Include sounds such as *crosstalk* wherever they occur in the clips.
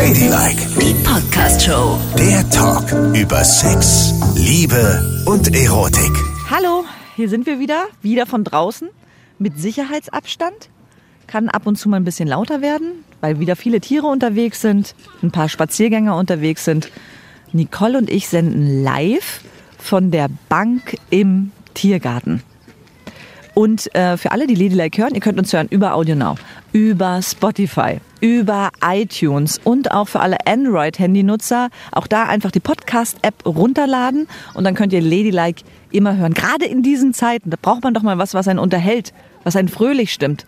Ladylike, Die Podcast-Show. der Talk über Sex, Liebe und Erotik. Hallo, hier sind wir wieder, wieder von draußen, mit Sicherheitsabstand. Kann ab und zu mal ein bisschen lauter werden, weil wieder viele Tiere unterwegs sind, ein paar Spaziergänger unterwegs sind. Nicole und ich senden live von der Bank im Tiergarten. Und äh, für alle, die Ladylike hören, ihr könnt uns hören über AudioNow, über Spotify, über iTunes und auch für alle Android-Handynutzer auch da einfach die Podcast-App runterladen und dann könnt ihr Ladylike immer hören. Gerade in diesen Zeiten, da braucht man doch mal was, was einen unterhält, was einen fröhlich stimmt.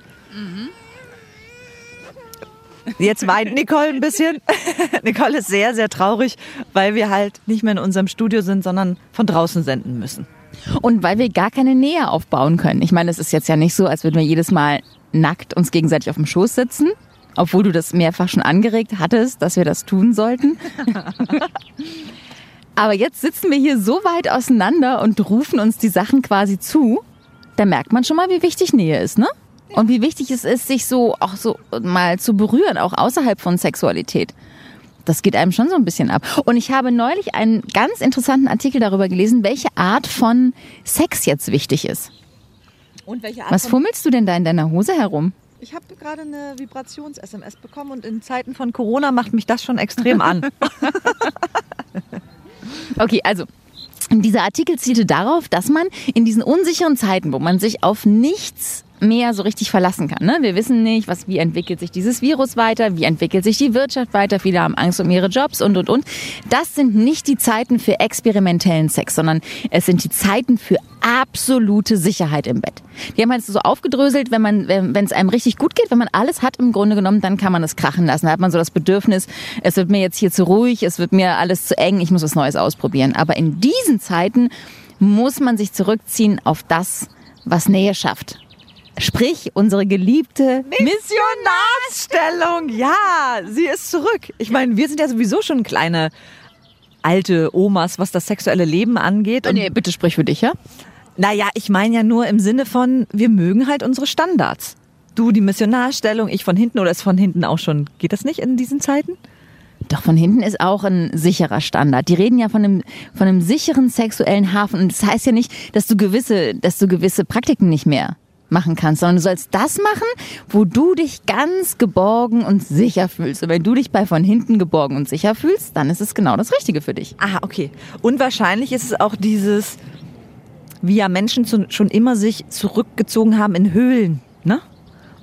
Jetzt weint Nicole ein bisschen. *laughs* Nicole ist sehr, sehr traurig, weil wir halt nicht mehr in unserem Studio sind, sondern von draußen senden müssen. Und weil wir gar keine Nähe aufbauen können. Ich meine, es ist jetzt ja nicht so, als würden wir jedes Mal nackt uns gegenseitig auf dem Schoß sitzen, obwohl du das mehrfach schon angeregt hattest, dass wir das tun sollten. *laughs* Aber jetzt sitzen wir hier so weit auseinander und rufen uns die Sachen quasi zu. Da merkt man schon mal, wie wichtig Nähe ist, ne? Und wie wichtig es ist, sich so auch so mal zu berühren, auch außerhalb von Sexualität. Das geht einem schon so ein bisschen ab. Und ich habe neulich einen ganz interessanten Artikel darüber gelesen, welche Art von Sex jetzt wichtig ist. Und welche Was fummelst du denn da in deiner Hose herum? Ich habe gerade eine Vibrations-SMS bekommen und in Zeiten von Corona macht mich das schon extrem an. *laughs* Okay, also dieser Artikel zielte darauf, dass man in diesen unsicheren Zeiten, wo man sich auf nichts mehr so richtig verlassen kann. Ne? Wir wissen nicht, was, wie entwickelt sich dieses Virus weiter, wie entwickelt sich die Wirtschaft weiter, viele haben Angst um ihre Jobs und, und, und. Das sind nicht die Zeiten für experimentellen Sex, sondern es sind die Zeiten für absolute Sicherheit im Bett. Die haben halt so aufgedröselt, wenn man, wenn es einem richtig gut geht, wenn man alles hat im Grunde genommen, dann kann man es krachen lassen. Da hat man so das Bedürfnis, es wird mir jetzt hier zu ruhig, es wird mir alles zu eng, ich muss was Neues ausprobieren. Aber in diesen Zeiten muss man sich zurückziehen auf das, was Nähe schafft. Sprich, unsere geliebte Missionarsstellung, ja, sie ist zurück. Ich meine, wir sind ja sowieso schon kleine alte Omas, was das sexuelle Leben angeht. Und, Nee, bitte sprich für dich, ja? Naja, ich meine ja nur im Sinne von, wir mögen halt unsere Standards. Du die Missionarstellung, ich von hinten oder ist von hinten auch schon. Geht das nicht in diesen Zeiten? Doch von hinten ist auch ein sicherer Standard. Die reden ja von einem, von einem sicheren sexuellen Hafen. Und das heißt ja nicht, dass du gewisse, dass du gewisse Praktiken nicht mehr machen kannst, sondern du sollst das machen, wo du dich ganz geborgen und sicher fühlst. Und wenn du dich bei von hinten geborgen und sicher fühlst, dann ist es genau das Richtige für dich. Ah, okay. Und wahrscheinlich ist es auch dieses, wie ja Menschen zu, schon immer sich zurückgezogen haben in Höhlen, ne?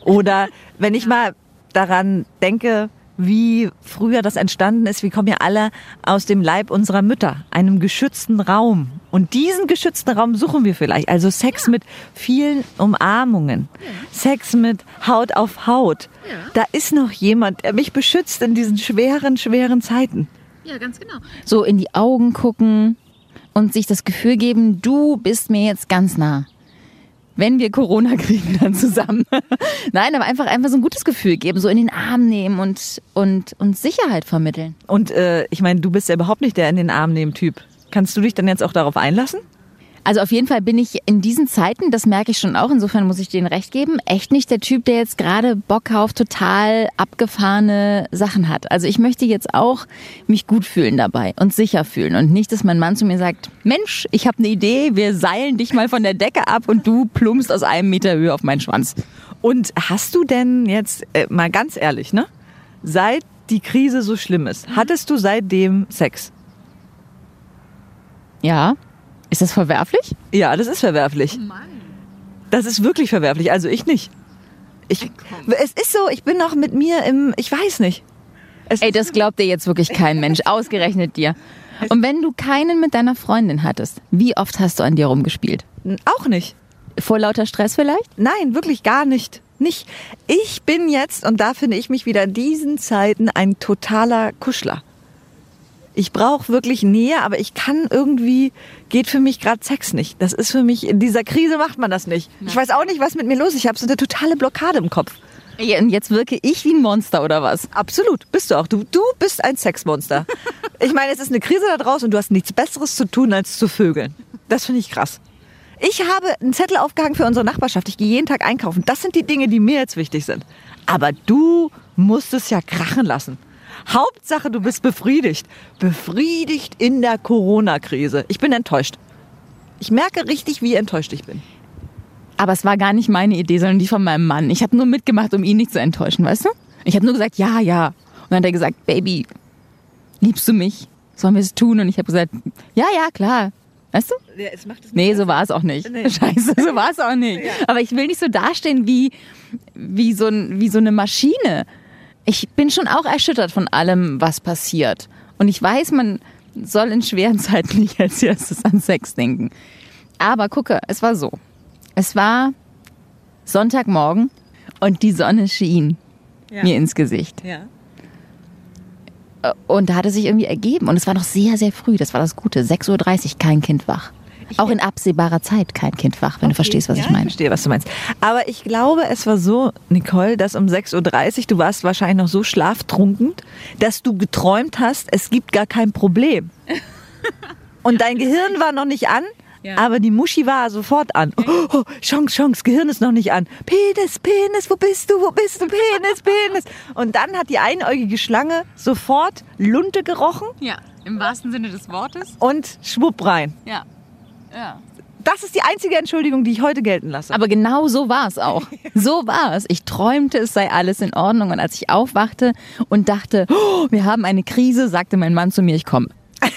Oder *laughs* wenn ich mal daran denke, wie früher das entstanden ist, wir kommen ja alle aus dem Leib unserer Mütter, einem geschützten Raum. Und diesen geschützten Raum suchen wir vielleicht. Also Sex mit vielen Umarmungen, Sex mit Haut auf Haut. Da ist noch jemand, der mich beschützt in diesen schweren, schweren Zeiten. So in die Augen gucken und sich das Gefühl geben, du bist mir jetzt ganz nah. Wenn wir Corona kriegen, dann zusammen. *laughs* Nein, aber einfach, einfach so ein gutes Gefühl geben, so in den Arm nehmen und, und, und Sicherheit vermitteln. Und äh, ich meine, du bist ja überhaupt nicht der in den Arm nehmen Typ. Kannst du dich dann jetzt auch darauf einlassen? Also auf jeden Fall bin ich in diesen Zeiten, das merke ich schon auch, insofern muss ich denen recht geben, echt nicht der Typ, der jetzt gerade Bock auf total abgefahrene Sachen hat. Also ich möchte jetzt auch mich gut fühlen dabei und sicher fühlen und nicht, dass mein Mann zu mir sagt, Mensch, ich habe eine Idee, wir seilen dich mal von der Decke ab und du plumpst aus einem Meter Höhe auf meinen Schwanz. Und hast du denn jetzt, äh, mal ganz ehrlich, ne? Seit die Krise so schlimm ist, hattest du seitdem Sex? Ja, ist das verwerflich? Ja, das ist verwerflich. Das ist wirklich verwerflich. Also ich nicht. Ich, es ist so, ich bin noch mit mir im, ich weiß nicht. Es Ey, das glaubt dir jetzt wirklich kein Mench, ausgerechnet dir. Und wenn du keinen mit deiner Freundin hattest, wie oft hast du an dir rumgespielt? auch nicht. Vor lauter Stress vielleicht? Nein, wirklich gar nicht. Nicht. Ich bin jetzt, und da finde ich mich wieder in diesen Zeiten ein totaler Kuschler. Ich brauche wirklich Nähe, aber ich kann irgendwie, geht für mich gerade Sex nicht. Das ist für mich, in dieser Krise macht man das nicht. Ich weiß auch nicht, was mit mir los ist. Ich habe so eine totale Blockade im Kopf. Ja, Und jetzt wirke ich wie ein Monster oder was? Absolut, bist du auch. Du, du bist ein Sexmonster. *laughs* Ich meine, es ist eine Krise da draußen und du hast nichts Besseres zu tun, als zu vögeln. Das finde ich krass. Ich habe einen Zettel aufgehangen für unsere Nachbarschaft. Ich gehe jeden Tag einkaufen. Das sind die Dinge, die mir jetzt wichtig sind. Aber du musst es ja krachen lassen. Hauptsache, du bist befriedigt. Befriedigt in der Corona-Krise. Ich bin enttäuscht. Ich merke richtig, wie enttäuscht ich bin. Aber es war gar nicht meine Idee, sondern die von meinem Mann. Ich habe nur mitgemacht, um ihn nicht zu enttäuschen, weißt du? Ich habe nur gesagt, ja, ja. Und dann hat er gesagt, Baby, liebst du mich? Sollen wir es tun? Und ich habe gesagt, ja, ja, klar. Weißt du? Ja, es macht es Nee, so war es auch nicht. Nee. *laughs* Scheiße, so war es auch nicht. Aber ich will nicht so dastehen wie, wie, so ein, wie so eine Maschine. Ich bin schon auch erschüttert von allem, was passiert. Und ich weiß, man soll in schweren *laughs* Zeiten nicht als erstes an Sex denken. Aber gucke, es war so. Es war Sonntagmorgen und die Sonne schien Ja. mir ins Gesicht. Ja. Und da hatte sich irgendwie ergeben. Und es war noch sehr, sehr früh. Das war das Gute. 6.30 Uhr, kein Kind wach. Auch in absehbarer Zeit kein Kind wach, wenn du verstehst, was ja, ich meine. Ich verstehe, was du meinst. Aber ich glaube, es war so, Nicole, dass um 6.30 Uhr, du warst wahrscheinlich noch so schlaftrunken, dass du geträumt hast, es gibt gar kein Problem. *laughs* Und dein Gehirn war noch nicht an, Ja. aber die Muschi war sofort an. Oh, oh, Chance, Chance, Gehirn ist noch nicht an. Penis, Penis, wo bist du, wo bist du, Penis, Penis. Und dann hat die einäugige Schlange sofort Lunte gerochen Ja, im wahrsten Sinne des Wortes. und schwupp rein. Ja. Ja. Das ist die einzige Entschuldigung, die ich heute gelten lasse. Aber genau so war es auch. *laughs* So war es. Ich träumte, es sei alles in Ordnung. Und als ich aufwachte und dachte, oh, wir haben eine Krise, sagte mein Mann zu mir, ich komme. *laughs*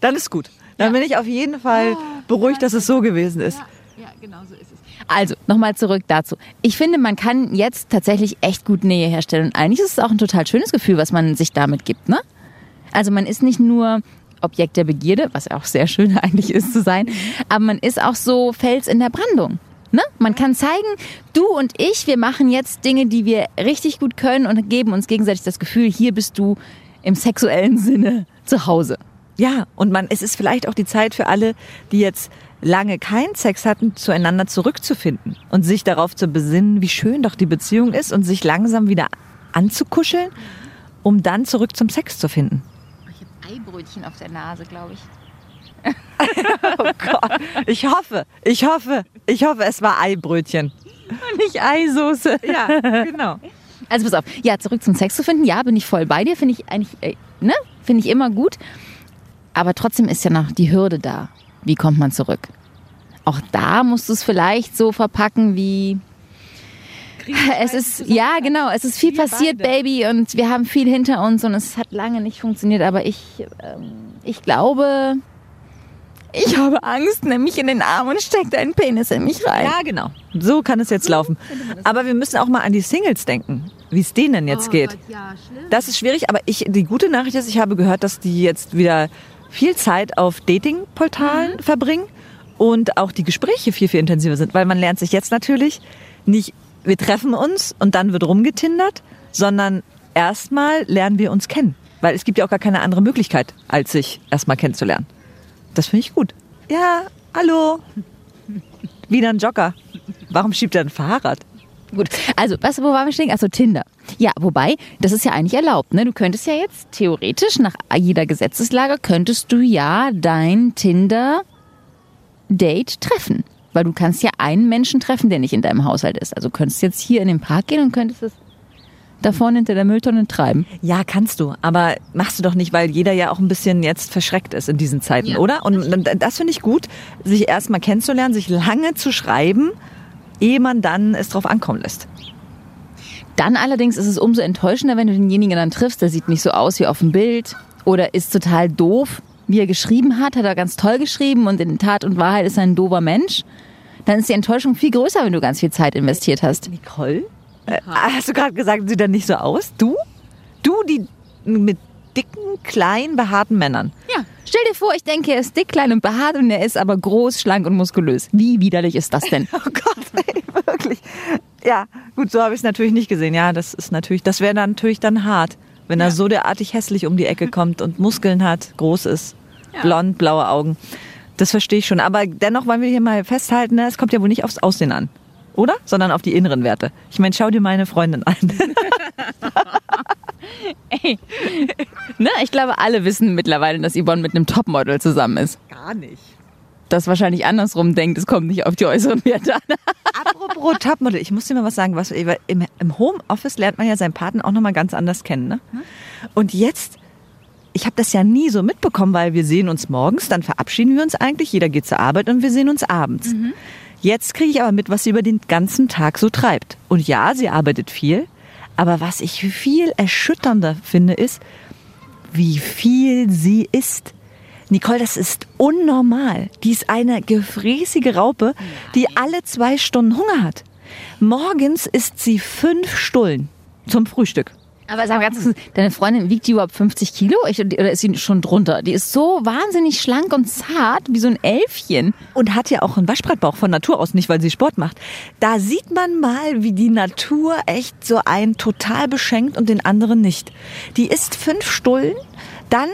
Dann ist gut. Dann bin ich auf jeden Fall beruhigt, dass es so gewesen ist. Ja, genau so ist es. Also, nochmal zurück dazu. Ich finde, man kann jetzt tatsächlich echt gut Nähe herstellen. Und eigentlich ist es auch ein total schönes Gefühl, was man sich damit gibt, ne? Also man ist nicht nur Objekt der Begierde, was auch sehr schön *laughs* eigentlich ist zu sein, aber man ist auch so Fels in der Brandung. Ne? Man kann zeigen, du und ich, wir machen jetzt Dinge, die wir richtig gut können und geben uns gegenseitig das Gefühl, hier bist du im sexuellen Sinne zu Hause. Ja, und man, es ist vielleicht auch die Zeit für alle, die jetzt lange keinen Sex hatten, zueinander zurückzufinden und sich darauf zu besinnen, wie schön doch die Beziehung ist und sich langsam wieder anzukuscheln, um dann zurück zum Sex zu finden. Eibrötchen auf der Nase, glaube ich. *laughs* Oh Gott, ich hoffe, ich hoffe, ich hoffe, es war Eibrötchen. Nicht Eisoße. Ja, genau. Also pass auf, ja, zurück zum Sex zu finden, ja, bin ich voll bei dir, finde ich eigentlich, äh, ne, finde ich immer gut. Aber trotzdem ist ja noch die Hürde da. Wie kommt man zurück? Auch da musst du es vielleicht so verpacken wie, *laughs* es ist, ja genau, es ist viel passiert, Baby, und wir haben viel hinter uns und es hat lange nicht funktioniert, aber ich, ähm, ich glaube, ich habe Angst, nimm mich in den Arm und steck deinen Penis in mich rein. Ja, genau. So kann es jetzt laufen. Aber wir müssen auch mal an die Singles denken, wie es denen jetzt geht. Das ist schwierig, aber ich, die gute Nachricht ist, ich habe gehört, dass die jetzt wieder viel Zeit auf Datingportalen verbringen und auch die Gespräche viel, viel intensiver sind, weil man lernt sich jetzt natürlich nicht, wir treffen uns und dann wird rumgetindert, sondern erstmal lernen wir uns kennen. Weil es gibt ja auch gar keine andere Möglichkeit, als sich erstmal kennenzulernen. Das finde ich gut. Ja, hallo. Wieder ein Jogger. Warum schiebt er ein Fahrrad? Gut, also, was, wo waren wir stehen? Also Tinder. Ja, wobei, das ist ja eigentlich erlaubt, ne? Du könntest ja jetzt theoretisch nach jeder Gesetzeslage könntest du ja dein Tinder-Date treffen. Weil du kannst ja einen Menschen treffen, der nicht in deinem Haushalt ist. Also könntest jetzt hier in den Park gehen und könntest es da vorne hinter der Mülltonne treiben. Ja, kannst du. Aber machst du doch nicht, weil jeder ja auch ein bisschen jetzt verschreckt ist in diesen Zeiten, Ja, oder? Und das finde ich gut, sich erstmal kennenzulernen, sich lange zu schreiben, ehe man dann es drauf ankommen lässt. Dann allerdings ist es umso enttäuschender, wenn du denjenigen dann triffst, der sieht nicht so aus wie auf dem Bild oder ist total doof, wie er geschrieben hat, hat er ganz toll geschrieben und in Tat und Wahrheit ist er ein doofer Mensch. Dann ist die Enttäuschung viel größer, wenn du ganz viel Zeit investiert hast. Nicole? Äh, hast du gerade gesagt, sieht er nicht so aus? Du? Du, die mit dicken, kleinen, behaarten Männern. Ja, stell dir vor, ich denke, er ist dick, klein und behaart und er ist aber groß, schlank und muskulös. Wie widerlich ist das denn? *laughs* Oh Gott, ey, wirklich. Ja, gut, so habe ich es natürlich nicht gesehen. Ja, das ist natürlich, das wäre dann natürlich dann hart, wenn er so derartig hässlich um die Ecke kommt und Muskeln hat, groß ist, blond, blaue Augen. Das verstehe ich schon. Aber dennoch wollen wir hier mal festhalten, ne, es kommt ja wohl nicht aufs Aussehen an. Oder? Sondern auf die inneren Werte. Ich meine, schau dir meine Freundin an. *laughs* Ey. Ne? Ich glaube, alle wissen mittlerweile, dass Yvonne mit einem Topmodel zusammen ist. Gar nicht. das wahrscheinlich andersrum denkt. Es kommt nicht auf die äußeren Werte an. *laughs* Apropos Topmodel, ich muss dir mal was sagen. Was, im, Im Homeoffice lernt man ja seinen Partner auch nochmal ganz anders kennen. Ne? Und jetzt, ich habe das ja nie so mitbekommen, weil wir sehen uns morgens, dann verabschieden wir uns eigentlich, jeder geht zur Arbeit und wir sehen uns abends. Jetzt kriege ich aber mit, was sie über den ganzen Tag so treibt. Und ja, sie arbeitet viel, aber was ich viel erschütternder finde, ist, wie viel sie isst. Nicole, das ist unnormal. Die ist eine gefräßige Raupe, die alle zwei Stunden Hunger hat. Morgens isst sie fünf Stullen zum Frühstück. Aber sag mal ganz kurz, deine Freundin wiegt die überhaupt 50 Kilo Ich- oder ist sie schon drunter? Die ist so wahnsinnig schlank und zart, wie so ein Elfchen. Und hat ja auch einen Waschbrettbauch von Natur aus, nicht weil sie Sport macht. Da sieht man mal, wie die Natur echt so einen total beschenkt und den anderen nicht. Die isst fünf Stullen, dann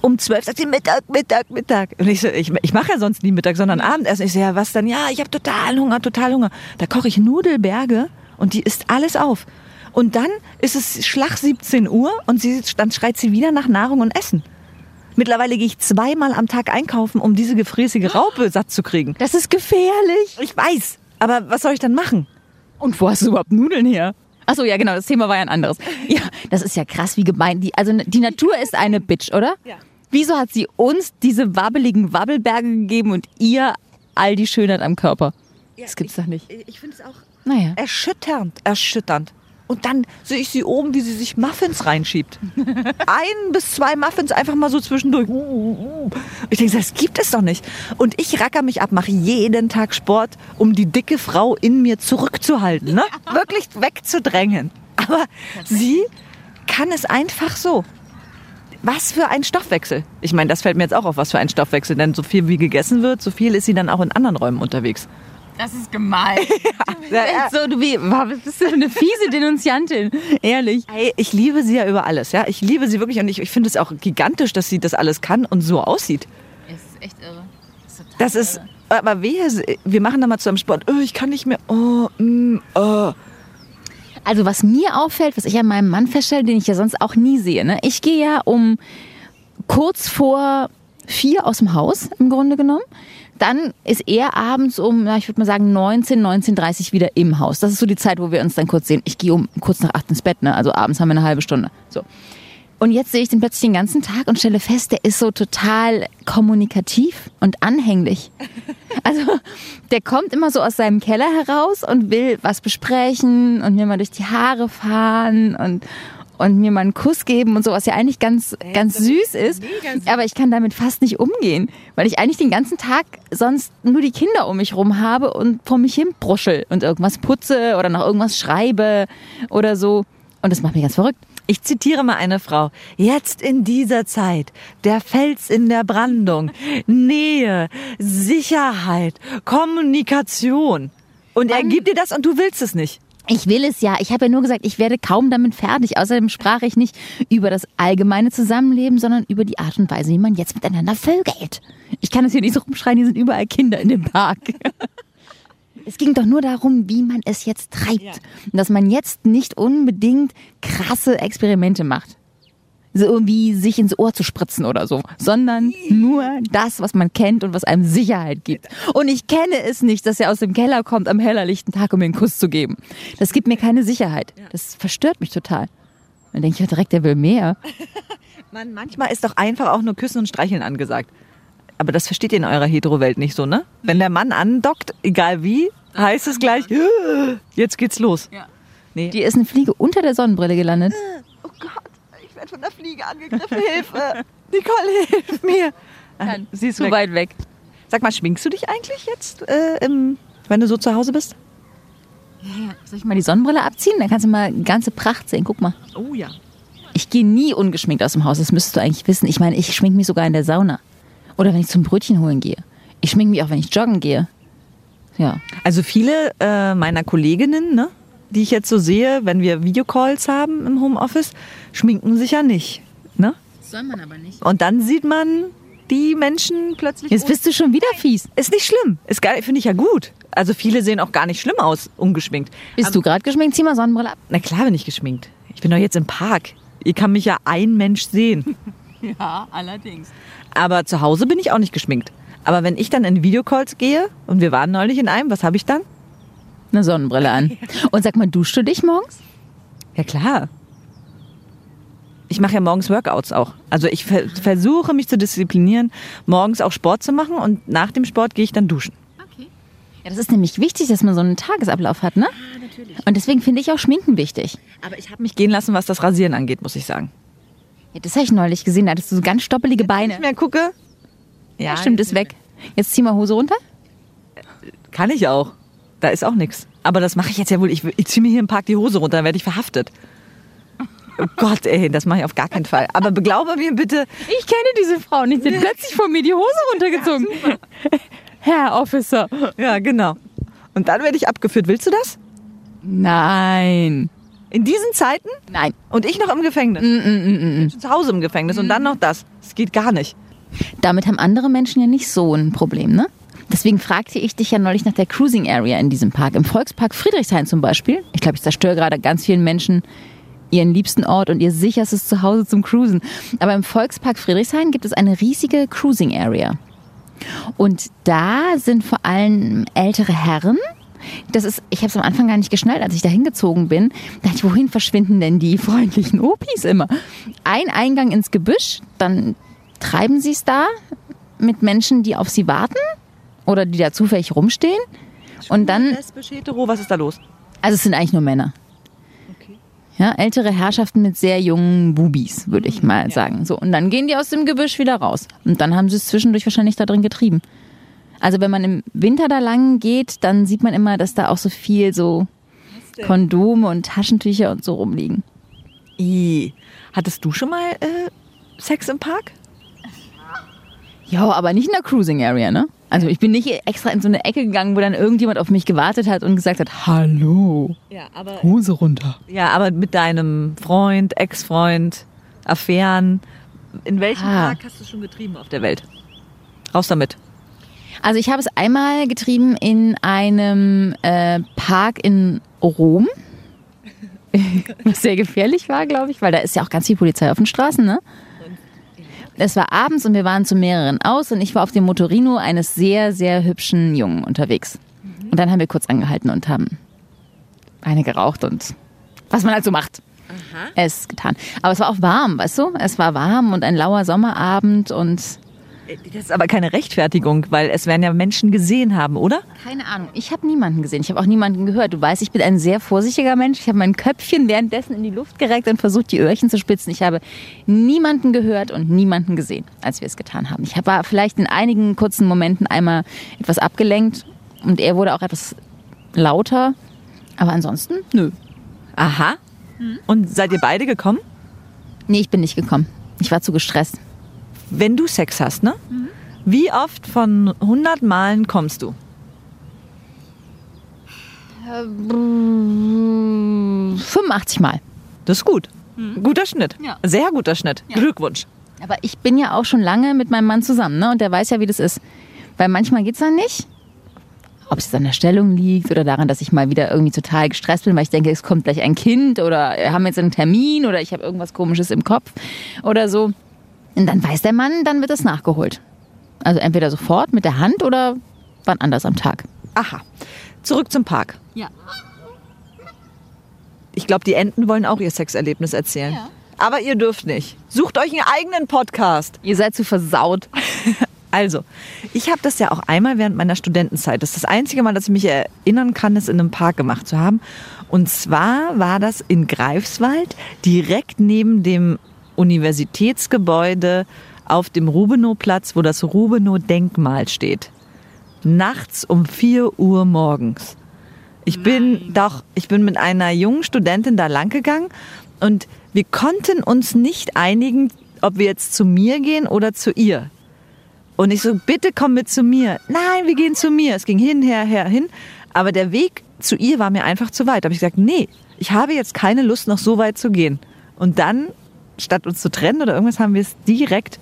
um zwölf sagt sie Mittag, Mittag, Mittag. Und ich so, ich, ich mache ja sonst nie Mittag, sondern Abendessen. Ich so, ja, was dann? Ja, ich habe total Hunger, total Hunger. Da koche ich Nudelberge und die isst alles auf. Und dann ist es Schlag 17 Uhr und sie, dann schreit sie wieder nach Nahrung und Essen. Mittlerweile gehe ich zweimal am Tag einkaufen, um diese gefräßige Raupe satt zu kriegen. Das ist gefährlich. Ich weiß, aber was soll ich dann machen? Und wo hast du überhaupt Nudeln her? Achso, ja, genau, das Thema war ja ein anderes. Ja, das ist ja krass, wie gemein. Die, also die Natur ist eine Bitch, oder? Ja. Wieso hat sie uns diese wabbeligen Wabbelberge gegeben und ihr all die Schönheit am Körper? das gibt's doch nicht. Ich finde es auch Naja. erschütternd, erschütternd. Und dann sehe ich sie oben, wie sie sich Muffins reinschiebt. *laughs* Ein bis zwei Muffins einfach mal so zwischendurch. Ich denke, das gibt es doch nicht. Und ich racker mich ab, mache jeden Tag Sport, um die dicke Frau in mir zurückzuhalten. Ne? Wirklich wegzudrängen. Aber sie kann es einfach so. Was für ein Stoffwechsel. Ich meine, das fällt mir jetzt auch auf, was für ein Stoffwechsel. Denn so viel wie gegessen wird, so viel ist sie dann auch in anderen Räumen unterwegs. Das ist gemein. *laughs* Ja. So, du wie, bist du eine fiese Denunziantin? Ehrlich. Hey, ich liebe sie ja über alles, ja. Ich liebe sie wirklich und ich, ich finde es auch gigantisch, dass sie das alles kann und so aussieht. Es ist echt irre. Das ist, aber wehe, wir machen da mal zu einem Sport. Oh, ich kann nicht mehr. Oh, mm, oh. Also was mir auffällt, was ich an meinem Mann feststelle, den ich ja sonst auch nie sehe. Ne? Ich gehe ja um kurz vor vier aus dem Haus im Grunde genommen. Dann ist er abends um, na, ich würde mal sagen, 19, 19.30 wieder im Haus. Das ist so die Zeit, wo wir uns dann kurz sehen. Ich gehe um kurz nach acht ins Bett, ne? also abends haben wir eine halbe Stunde. So. Und jetzt sehe ich den plötzlich den ganzen Tag und stelle fest, der ist so total kommunikativ und anhänglich. *laughs* Also der kommt immer so aus seinem Keller heraus und will was besprechen und mir mal durch die Haare fahren und, und mir mal einen Kuss geben und so, was ja eigentlich ganz, ganz süß ist. Aber ich kann damit fast nicht umgehen, weil ich eigentlich den ganzen Tag sonst nur die Kinder um mich rum habe und vor mich hin bruschel und irgendwas putze oder nach irgendwas schreibe oder so. Und das macht mich ganz verrückt. Ich zitiere mal eine Frau. Jetzt in dieser Zeit, der Fels in der Brandung, Nähe, Sicherheit, Kommunikation. Und er Wann- gibt dir das und du willst es nicht. Ich will es ja. Ich habe ja nur gesagt, ich werde kaum damit fertig. Außerdem sprach ich nicht über das allgemeine Zusammenleben, sondern über die Art und Weise, wie man jetzt miteinander vögelt. Ich kann es hier nicht so rumschreien, hier sind überall Kinder in dem Park. *laughs* Es ging doch nur darum, wie man es jetzt treibt. Und dass man jetzt nicht unbedingt krasse Experimente macht. So irgendwie sich ins Ohr zu spritzen oder so, sondern nur das, was man kennt und was einem Sicherheit gibt. Und ich kenne es nicht, dass er aus dem Keller kommt am hellerlichten Tag, um mir einen Kuss zu geben. Das gibt mir keine Sicherheit. Das verstört mich total. Dann denke ich ja direkt, der will mehr. *laughs* Man, manchmal ist doch einfach auch nur Küssen und Streicheln angesagt. Aber das versteht ihr in eurer Hetero-Welt nicht so, ne? Wenn der Mann andockt, egal wie, heißt es gleich, *gasps* jetzt geht's los. Nee. Die ist eine Fliege unter der Sonnenbrille gelandet. oh Gott, werde von der Fliege angegriffen, Hilfe! Nicole, hilf mir! Ah, Sie ist Zu weg. weit weg. Sag mal, schminkst du dich eigentlich jetzt, äh, im, wenn du so zu Hause bist? Soll ich mal die Sonnenbrille abziehen? Dann kannst du mal ganze Pracht sehen. Guck mal. Oh ja. Ich gehe nie ungeschminkt aus dem Haus. Das müsstest du eigentlich wissen. Ich meine, ich schmink mich sogar in der Sauna. Oder wenn ich zum Brötchen holen gehe. Ich schmink mich auch, wenn ich joggen gehe. Ja. Also viele äh, meiner Kolleginnen, ne, die ich jetzt so sehe, wenn wir Videocalls haben im Homeoffice, schminken sich ja nicht. Ne? Soll man aber nicht. Und dann sieht man die Menschen plötzlich. Jetzt bist du schon wieder fies. ist nicht schlimm. Ist geil, finde ich ja gut. Also viele sehen auch gar nicht schlimm aus, ungeschminkt. Bist du gerade geschminkt? Zieh mal Sonnenbrille ab. Na klar bin ich geschminkt. Ich bin doch jetzt im Park. Ihr kann mich ja ein Mensch sehen. *laughs* Ja, allerdings. Aber zu Hause bin ich auch nicht geschminkt. Aber wenn ich dann in Videocalls gehe und wir waren neulich in einem, was habe ich dann? Eine Sonnenbrille an. Und sag mal, duschst du dich morgens? Ja klar. Ich mache ja morgens Workouts auch. Also ich ver versuche mich zu disziplinieren, morgens auch Sport zu machen und nach dem Sport gehe ich dann duschen. Ja, das ist nämlich wichtig, dass man so einen Tagesablauf hat, ne? Ja, natürlich. Und deswegen finde ich auch Schminken wichtig. Aber ich habe mich gehen lassen, was das Rasieren angeht, muss ich sagen. Ja, das habe ich neulich gesehen, da hattest du so ganz stoppelige Beine. Wenn ich mehr gucke. Ja, stimmt, ist weg. Jetzt zieh mal Hose runter. Kann ich auch. Da ist auch nichts. Aber das mache ich jetzt ja wohl. Ich, ich ziehe mir hier im Park die Hose runter, dann werde ich verhaftet. Oh Gott, ey, das mache ich auf gar keinen Fall. Aber beglaube mir bitte. Ich kenne diese Frau nicht. Sie hat plötzlich vor mir die Hose runtergezogen. Ja, *laughs* Herr Officer. Ja, genau. Und dann werde ich abgeführt. Willst du das? Nein. In diesen Zeiten? Nein. Und ich noch im Gefängnis? Mm, mm, mm, Zu Hause im Gefängnis und dann noch das. Das geht gar nicht. Damit haben andere Menschen ja nicht so ein Problem, ne? Deswegen fragte ich dich ja neulich nach der Cruising Area in diesem Park. Im Volkspark Friedrichshain zum Beispiel. Ich glaube, ich zerstöre gerade ganz vielen Menschen ihren liebsten Ort und ihr sicherstes Zuhause zum Cruisen. Aber im Volkspark Friedrichshain gibt es eine riesige Cruising Area. Und da sind vor allem ältere Herren. Das ist, ich habe es am Anfang gar nicht geschnallt, als ich da hingezogen bin. Da dachte ich, wohin verschwinden denn die freundlichen Opis immer? Ein Eingang ins Gebüsch, dann treiben sie es da mit Menschen, die auf sie warten oder die da zufällig rumstehen. Und dann. Hetero, was ist da los? Also es sind eigentlich nur Männer. Ja, ältere Herrschaften mit sehr jungen Bubis, würde ich mal sagen. So, und dann gehen die aus dem Gebüsch wieder raus. Und dann haben sie es zwischendurch wahrscheinlich da drin getrieben. Also wenn man im Winter da lang geht, dann sieht man immer, dass da auch so viel so Kondome und Taschentücher und so rumliegen. I. Hattest du schon mal äh, Sex im Park? Ja, aber nicht in der Cruising Area, ne? Also ich bin nicht extra in so eine Ecke gegangen, wo dann irgendjemand auf mich gewartet hat und gesagt hat, hallo, Ja, aber, Hose runter. ja, aber mit deinem Freund, Ex-Freund, Affären. In welchem Ah. Park hast du schon getrieben auf der Welt? Raus damit. Also ich habe es einmal getrieben in einem äh, Park in Rom, *laughs* was sehr gefährlich war, glaube ich, weil da ist ja auch ganz viel Polizei auf den Straßen, ne? Es war abends und wir waren zu mehreren aus und ich war auf dem Motorino eines sehr, sehr hübschen Jungen unterwegs. Und dann haben wir kurz angehalten und haben eine geraucht und was man halt so macht. Es getan. Aber es war auch warm, weißt du? Es war warm und ein lauer Sommerabend und Das ist aber keine Rechtfertigung, weil es werden ja Menschen gesehen haben, oder? Keine Ahnung. Ich habe niemanden gesehen. Ich habe auch niemanden gehört. Du weißt, ich bin ein sehr vorsichtiger Mensch. Ich habe mein Köpfchen währenddessen in die Luft gereckt und versucht, die Öhrchen zu spitzen. Ich habe niemanden gehört und niemanden gesehen, als wir es getan haben. Ich war vielleicht in einigen kurzen Momenten einmal etwas abgelenkt und er wurde auch etwas lauter. Aber ansonsten, nö. Aha. Und seid ihr beide gekommen? Nee, ich bin nicht gekommen. Ich war zu gestresst. Wenn du Sex hast, ne? Wie oft von 100 Malen kommst du? 85 Mal. Das ist gut. Guter Schnitt. Ja. Sehr guter Schnitt. Glückwunsch. Aber ich bin ja auch schon lange mit meinem Mann zusammen, ne? Und der weiß ja, wie das ist. Weil manchmal geht's dann nicht. Ob es an der Stellung liegt oder daran, dass ich mal wieder irgendwie total gestresst bin, weil ich denke, es kommt gleich ein Kind oder wir haben jetzt einen Termin oder ich habe irgendwas Komisches im Kopf oder so. Und dann weiß der Mann, dann wird es nachgeholt. Also entweder sofort mit der Hand oder wann anders am Tag. Aha. Zurück zum Park. Ja. Ich glaube, die Enten wollen auch ihr Sexerlebnis erzählen. Aber ihr dürft nicht. Sucht euch einen eigenen Podcast. Ihr seid zu versaut. *laughs* Also, ich habe das ja auch einmal während meiner Studentenzeit. Das ist das einzige Mal, dass ich mich erinnern kann, es in einem Park gemacht zu haben. Und zwar war das in Greifswald, direkt neben dem Universitätsgebäude auf dem Rubenow-Platz, wo das Rubenow-Denkmal steht. Nachts um 4 Uhr morgens. Ich bin doch, ich bin mit einer jungen Studentin da lang gegangen und wir konnten uns nicht einigen, ob wir jetzt zu mir gehen oder zu ihr. Und ich so, bitte komm mit zu mir. Nein, wir gehen zu mir. Es ging hin, her, her, hin. Aber der Weg zu ihr war mir einfach zu weit. Da habe ich gesagt, nee, ich habe jetzt keine Lust, noch so weit zu gehen. Und dann, statt uns zu trennen oder irgendwas, haben wir es direkt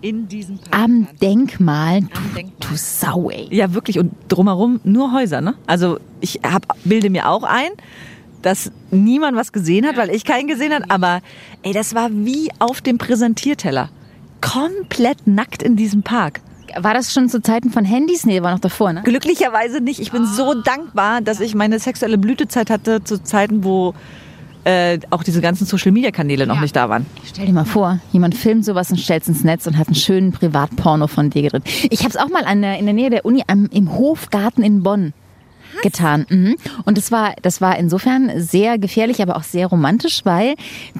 in diesem Park. Am Denkmal. Du, Denkmal. du Sau, ey. Ja, wirklich. Und drumherum nur Häuser, ne? Also ich hab, bilde mir auch ein, dass niemand was gesehen hat, weil ich keinen gesehen hat. Aber ey, das war wie auf dem Präsentierteller. Komplett nackt in diesem Park. War das schon zu Zeiten von Handys? Nee, war noch davor, ne? Glücklicherweise nicht. Ich bin so dankbar, dass ich meine sexuelle Blütezeit hatte zu Zeiten, wo äh, auch diese ganzen Social-Media-Kanäle noch Ja. nicht da waren. Stell dir mal vor, jemand filmt sowas und stellt es ins Netz und hat einen schönen Privatporno von dir gedreht. Ich habe es auch mal an der, in der Nähe der Uni am, im Hofgarten in Bonn getan. Mhm. Und das war, das war insofern sehr gefährlich, aber auch sehr romantisch, weil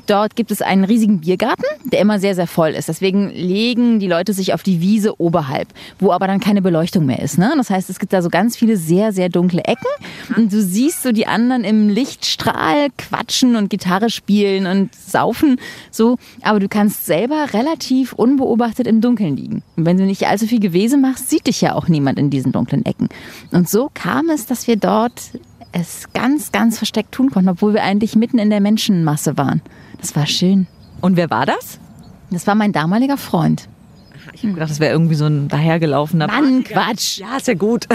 dort gibt es einen riesigen Biergarten, der immer sehr, sehr voll ist. Deswegen legen die Leute sich auf die Wiese oberhalb, wo aber dann keine Beleuchtung mehr ist. Ne? Das heißt, es gibt da so ganz viele sehr, sehr dunkle Ecken und du siehst so die anderen im Lichtstrahl quatschen und Gitarre spielen und saufen, so. Aber du kannst selber relativ unbeobachtet im Dunkeln liegen. Und wenn du nicht allzu viel Gewese machst, sieht dich ja auch niemand in diesen dunklen Ecken. Und so kam es, dass wir dort es ganz, ganz versteckt tun konnten, obwohl wir eigentlich mitten in der Menschenmasse waren. Das war schön. Und wer war das? Das war mein damaliger Freund. Ich habe gedacht, das wäre irgendwie so ein dahergelaufener. Mann, Quatsch. Ja, ist ja gut.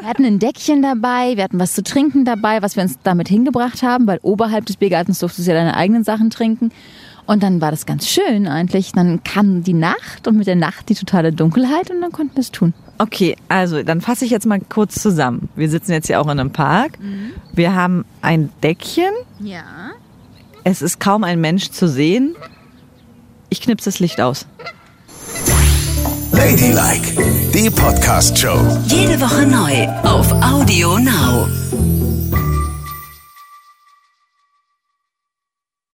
Wir hatten ein Deckchen dabei, wir hatten was zu trinken dabei, was wir uns damit hingebracht haben, weil oberhalb des Biergartens durftest du ja deine eigenen Sachen trinken. Und dann war das ganz schön eigentlich. Dann kam die Nacht und mit der Nacht die totale Dunkelheit und dann konnten wir es tun. Okay, also dann fasse ich jetzt mal kurz zusammen. Wir sitzen jetzt hier auch in einem Park. Wir haben ein Deckchen. Ja. Es ist kaum ein Mensch zu sehen. Ich knipse das Licht aus. Ladylike, die Podcast-Show. Jede Woche neu auf Audio Now.